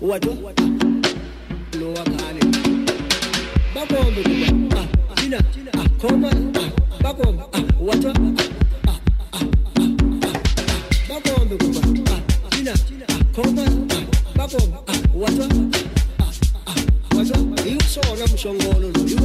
wadu. Lowa kaane bakombe kuba ah, ah ina. Ah koma. Ah bakombe ah, kuba ah, ah ina. Ah koma. Ah bakombe ah wata ah ah wata iyo sona mshongolo iyo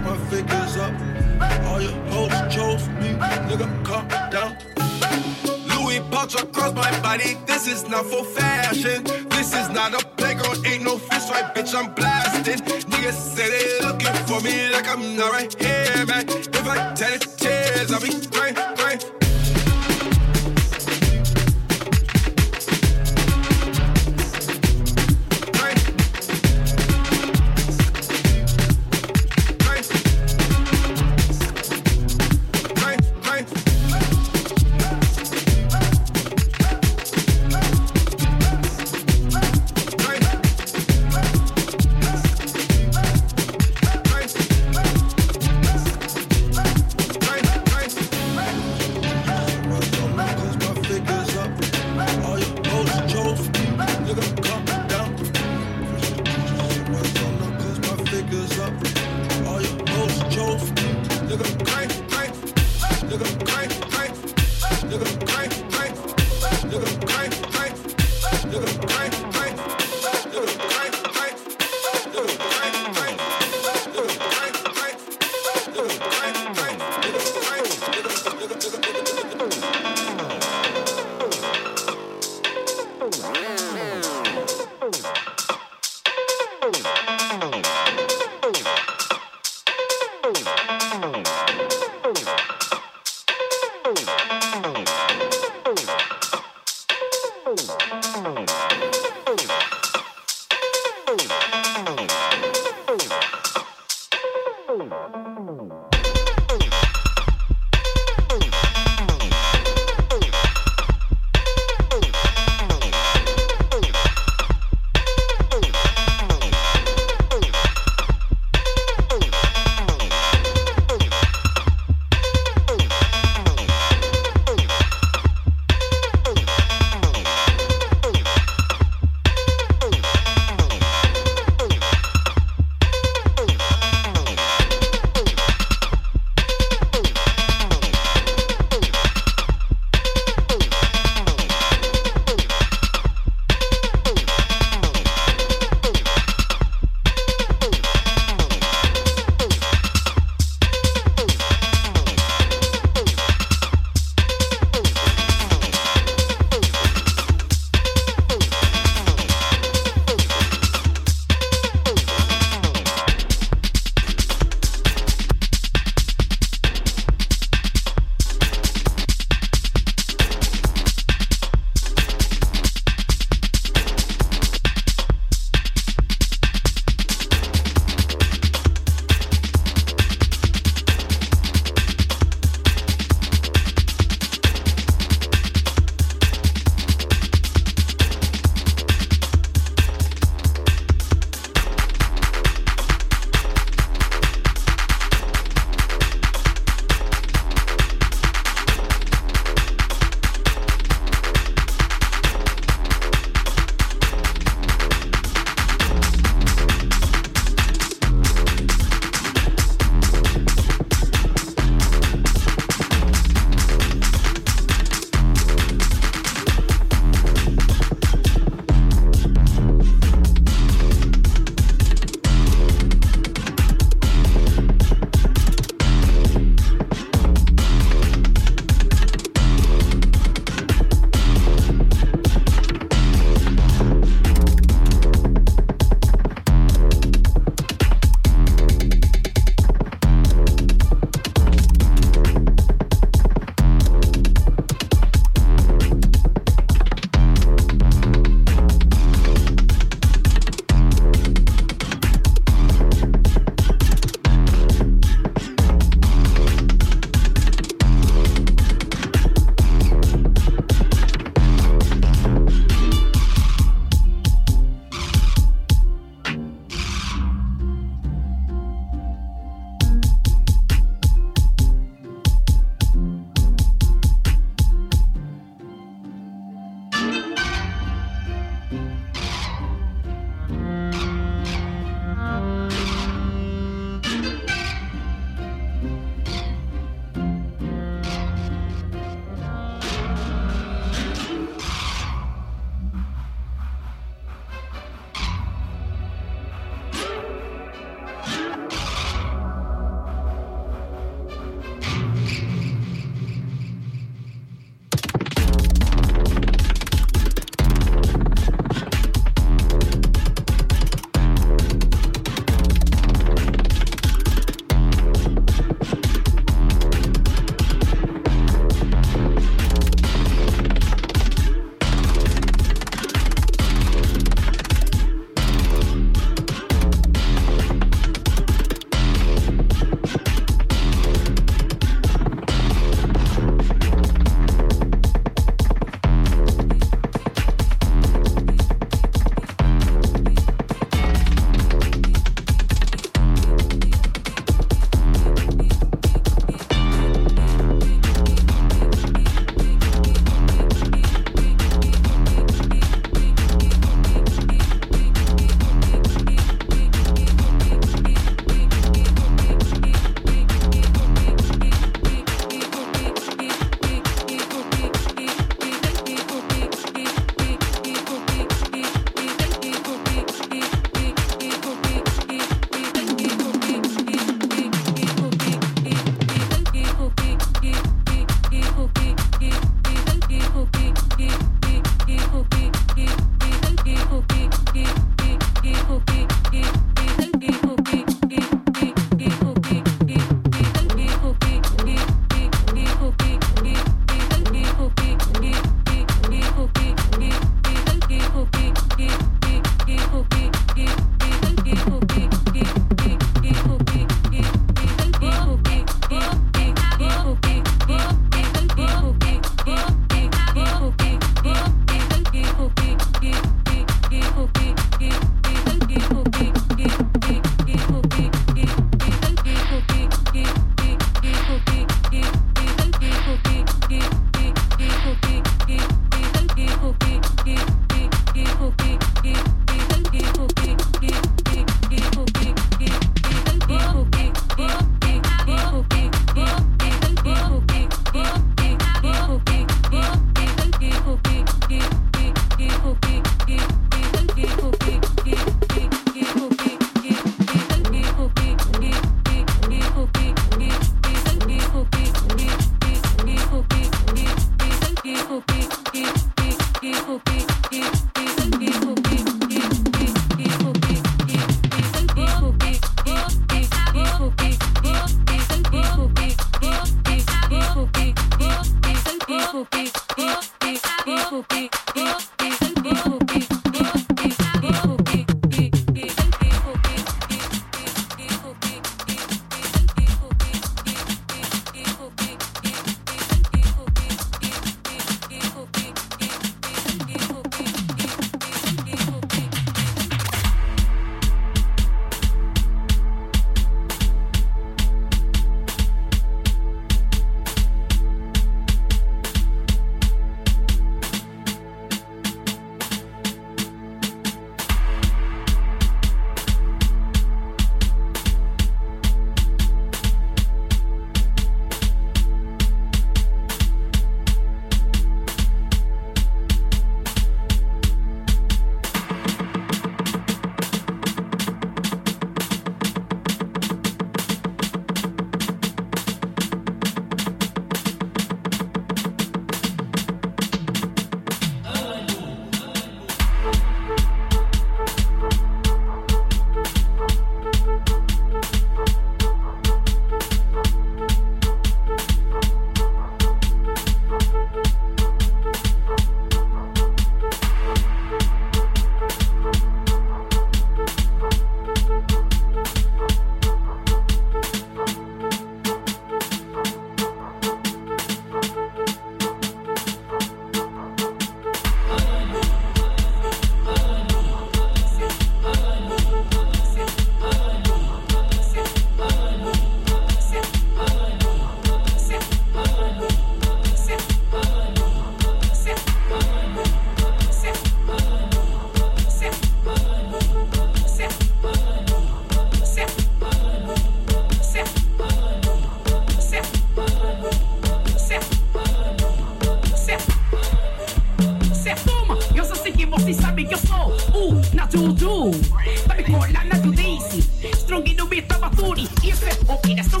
booty. Isso é combinação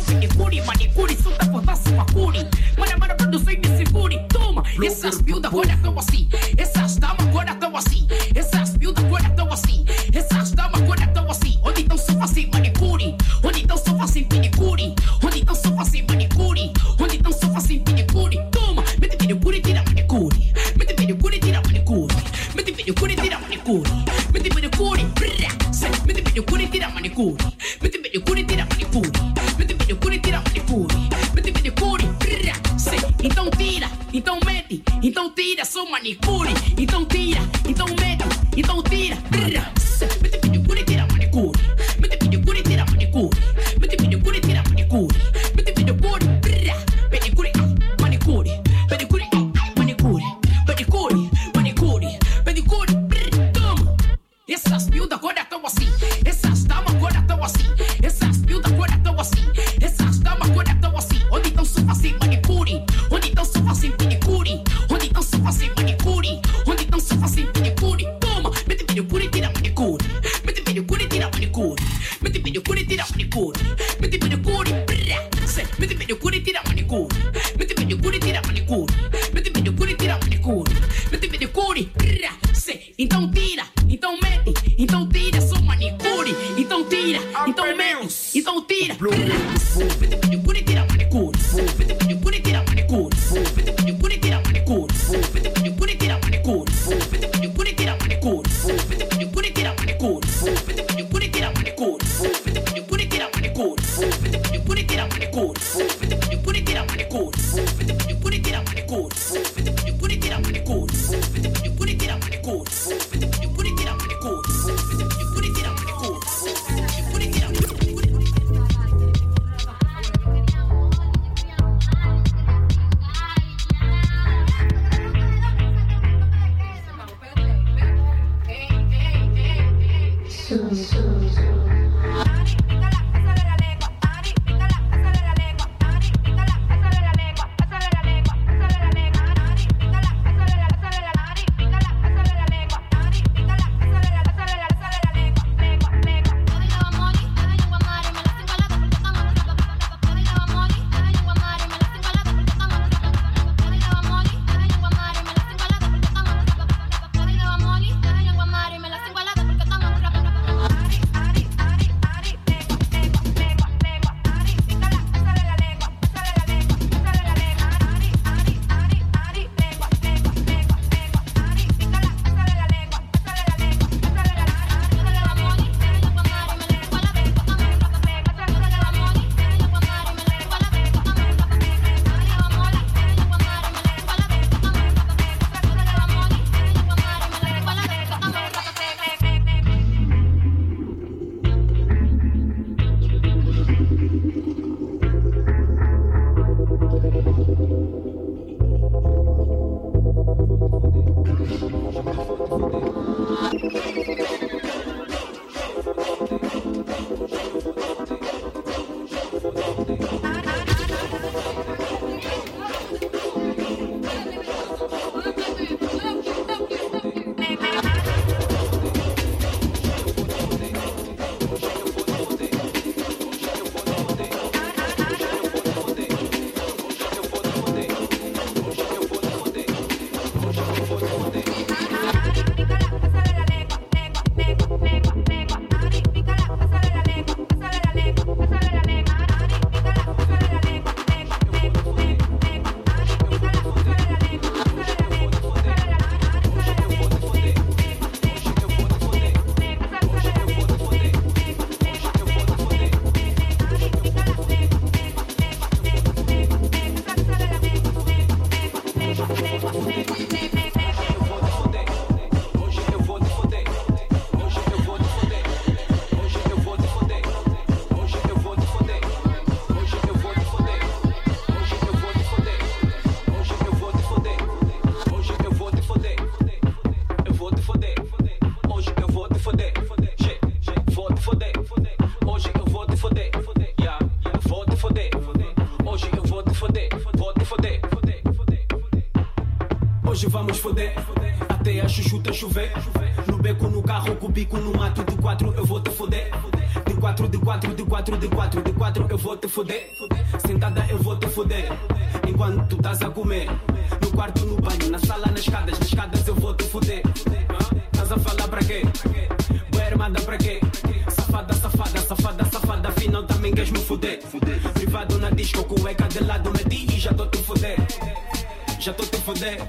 Toma. good food. Put it in a good food. chover. No beco, no carro, com o bico, no mato, de quatro eu vou te foder. De quatro, de quatro, de quatro, de quatro, de quatro eu vou te foder. Sentada eu vou te foder. Enquanto tu estás a comer. No quarto, no banho, na sala, nas escadas, nas escadas eu vou te foder. Estás a falar pra quê? Boa armada pra quê? Safada, safada, safada, safada, afinal também queres me foder. Privado na disco, cueca de lado, meti e já tô te foder. Já tô te foder.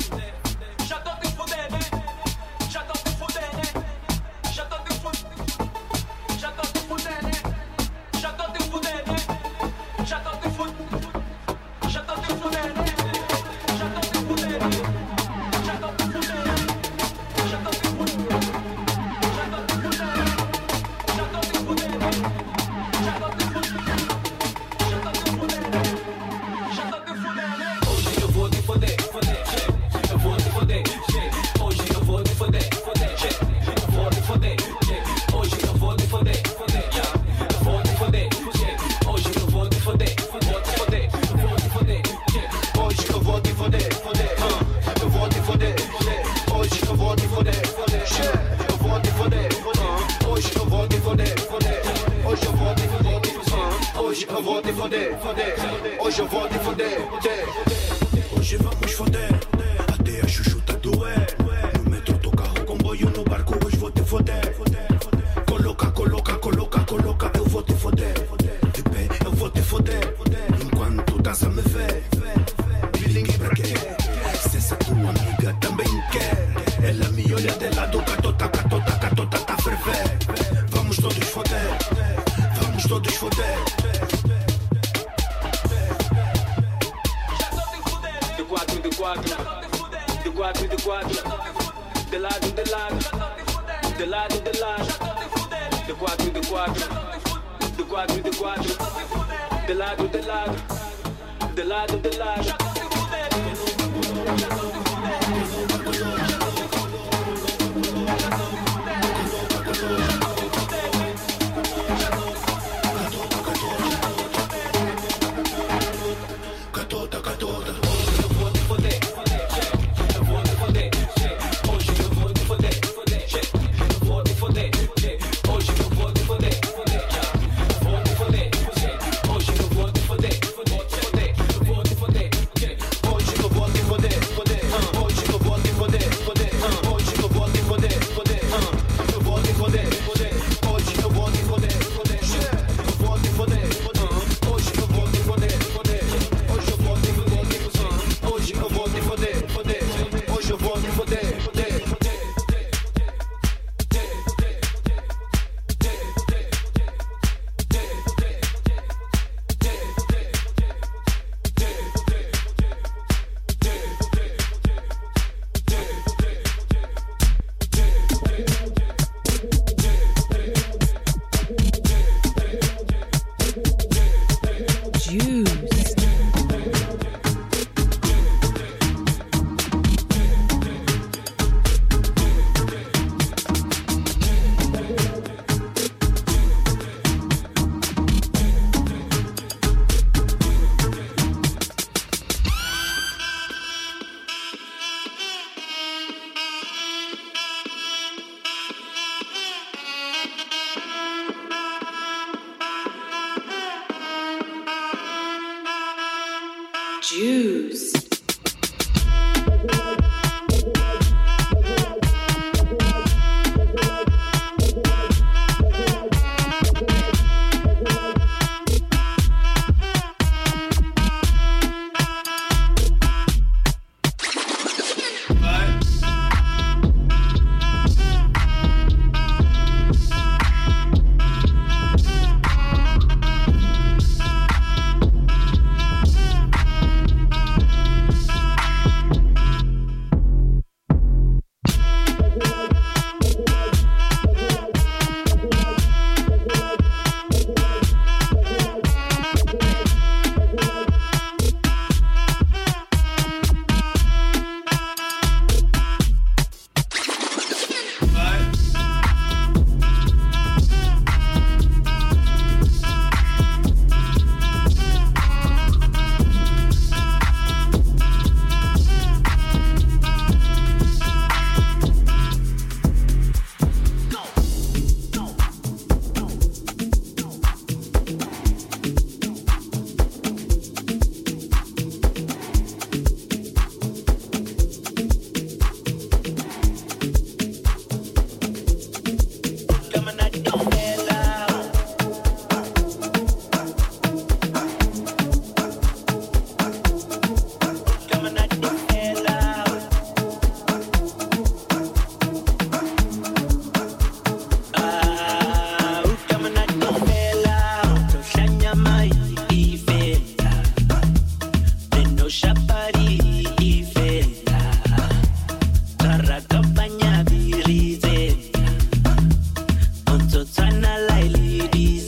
So turn a lady.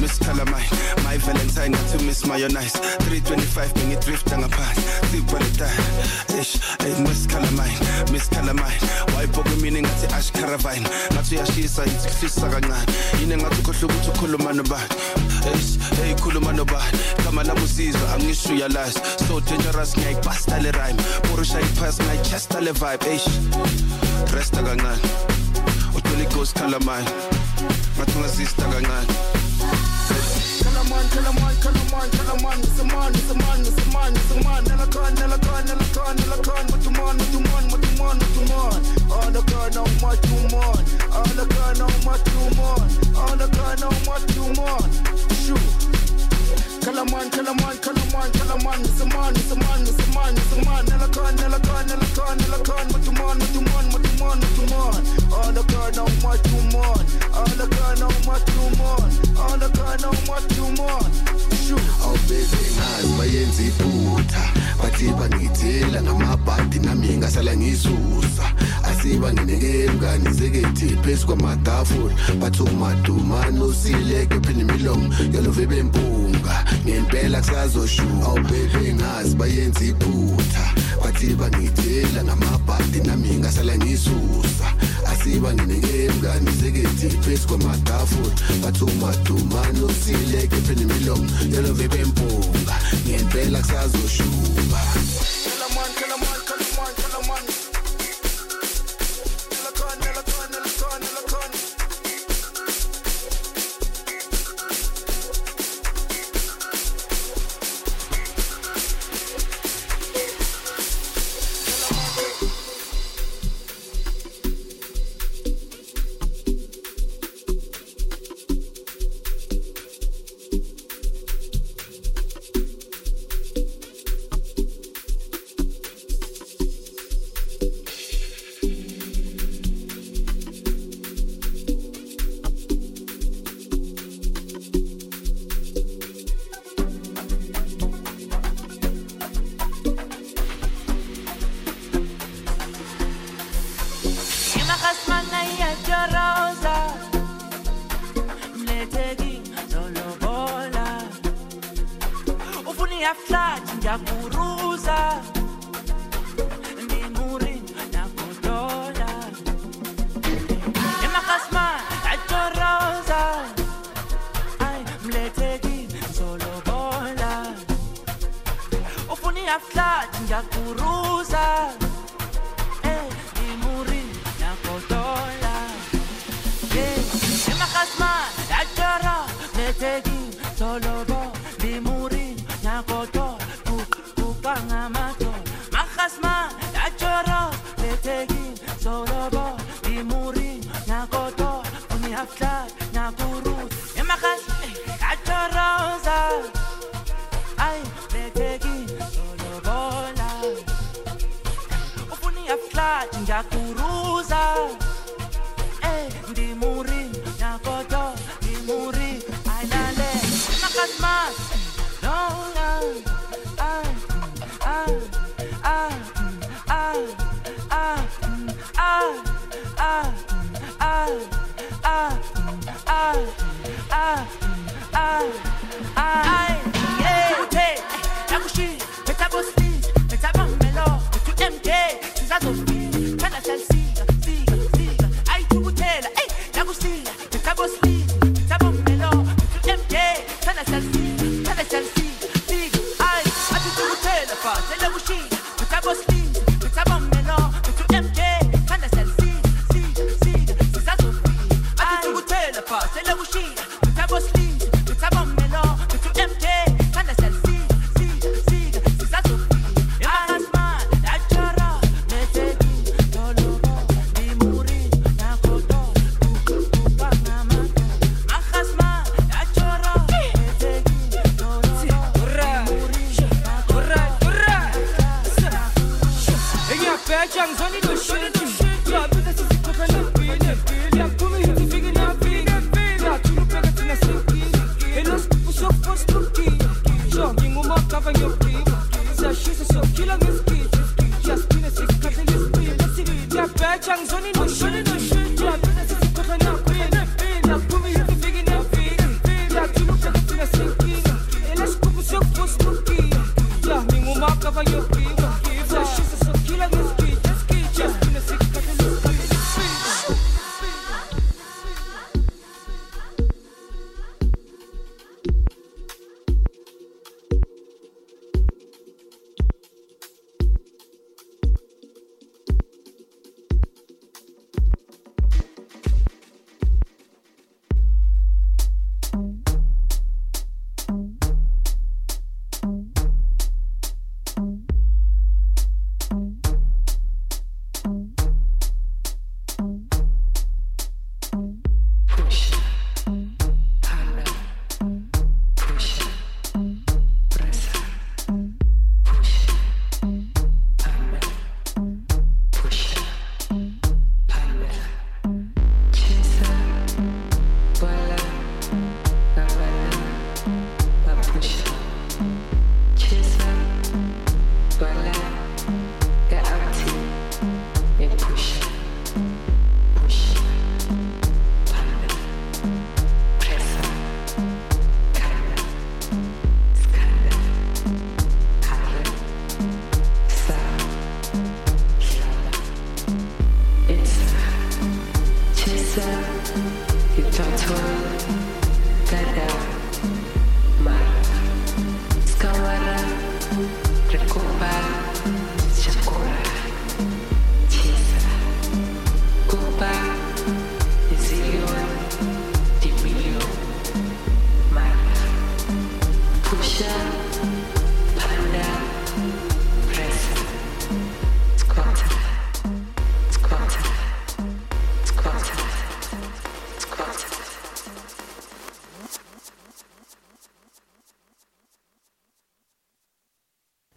Miss Calamine My Valentine got to miss mayonnaise 325 bengidrifta ngaphansi sibhaleta uh, ish hey Miss Calamine Miss Calamine wayibhoka mina ngathi ash caravine. Ngathi uyashisa ithi kuhlisa kancane yini ngathi ukhohle ukuthi ukhuluma nobani ish hey khuluma nobani kama labo sizwe angisho uyalazi so dangerous ngiyayibasta le rhyme. Porusha ipass ngiyaychesta le vibe ish. Resta kancane Holy Ghost Calamine ngathi ungazista kancane Kalaman, Kalaman, Kalaman, Kalaman, it's a man, it's a man, it's a man, it's a man. Nelakan, Nelakan, Nelakan, Nelakan, what you man, what you man, what you man, what you man. All the gun, how much you man. All the gun, how much you man. All the gun, how much you man. Shoot. Kalaman, Kalaman, Kalaman, Kalaman, it's a man, it's a man, it's a man, it's a man. Nelakan, Nelakan, Nelakan, Nelakan, what you the gun, how much you the gun, how much you gun, how much you man. Shoot. awubeze ngazi bathi bangithela ngamabhadi nami ngasala ngisusa. Asiba nginekemka nizekethi phezu kwamatafula. Bathi umadumane usileke pheni imilomo yalove bempunga ngempela kusazoshuka awubebe ngazi bayenza iphutha. Bathi bangithela ngamabhadi nami ngasala ngisusa asiba nenekemngani sekethi phezu kwamatafula. Bathumadumane usileke phela imilomo yalove bempunga ngempela kusazoshuma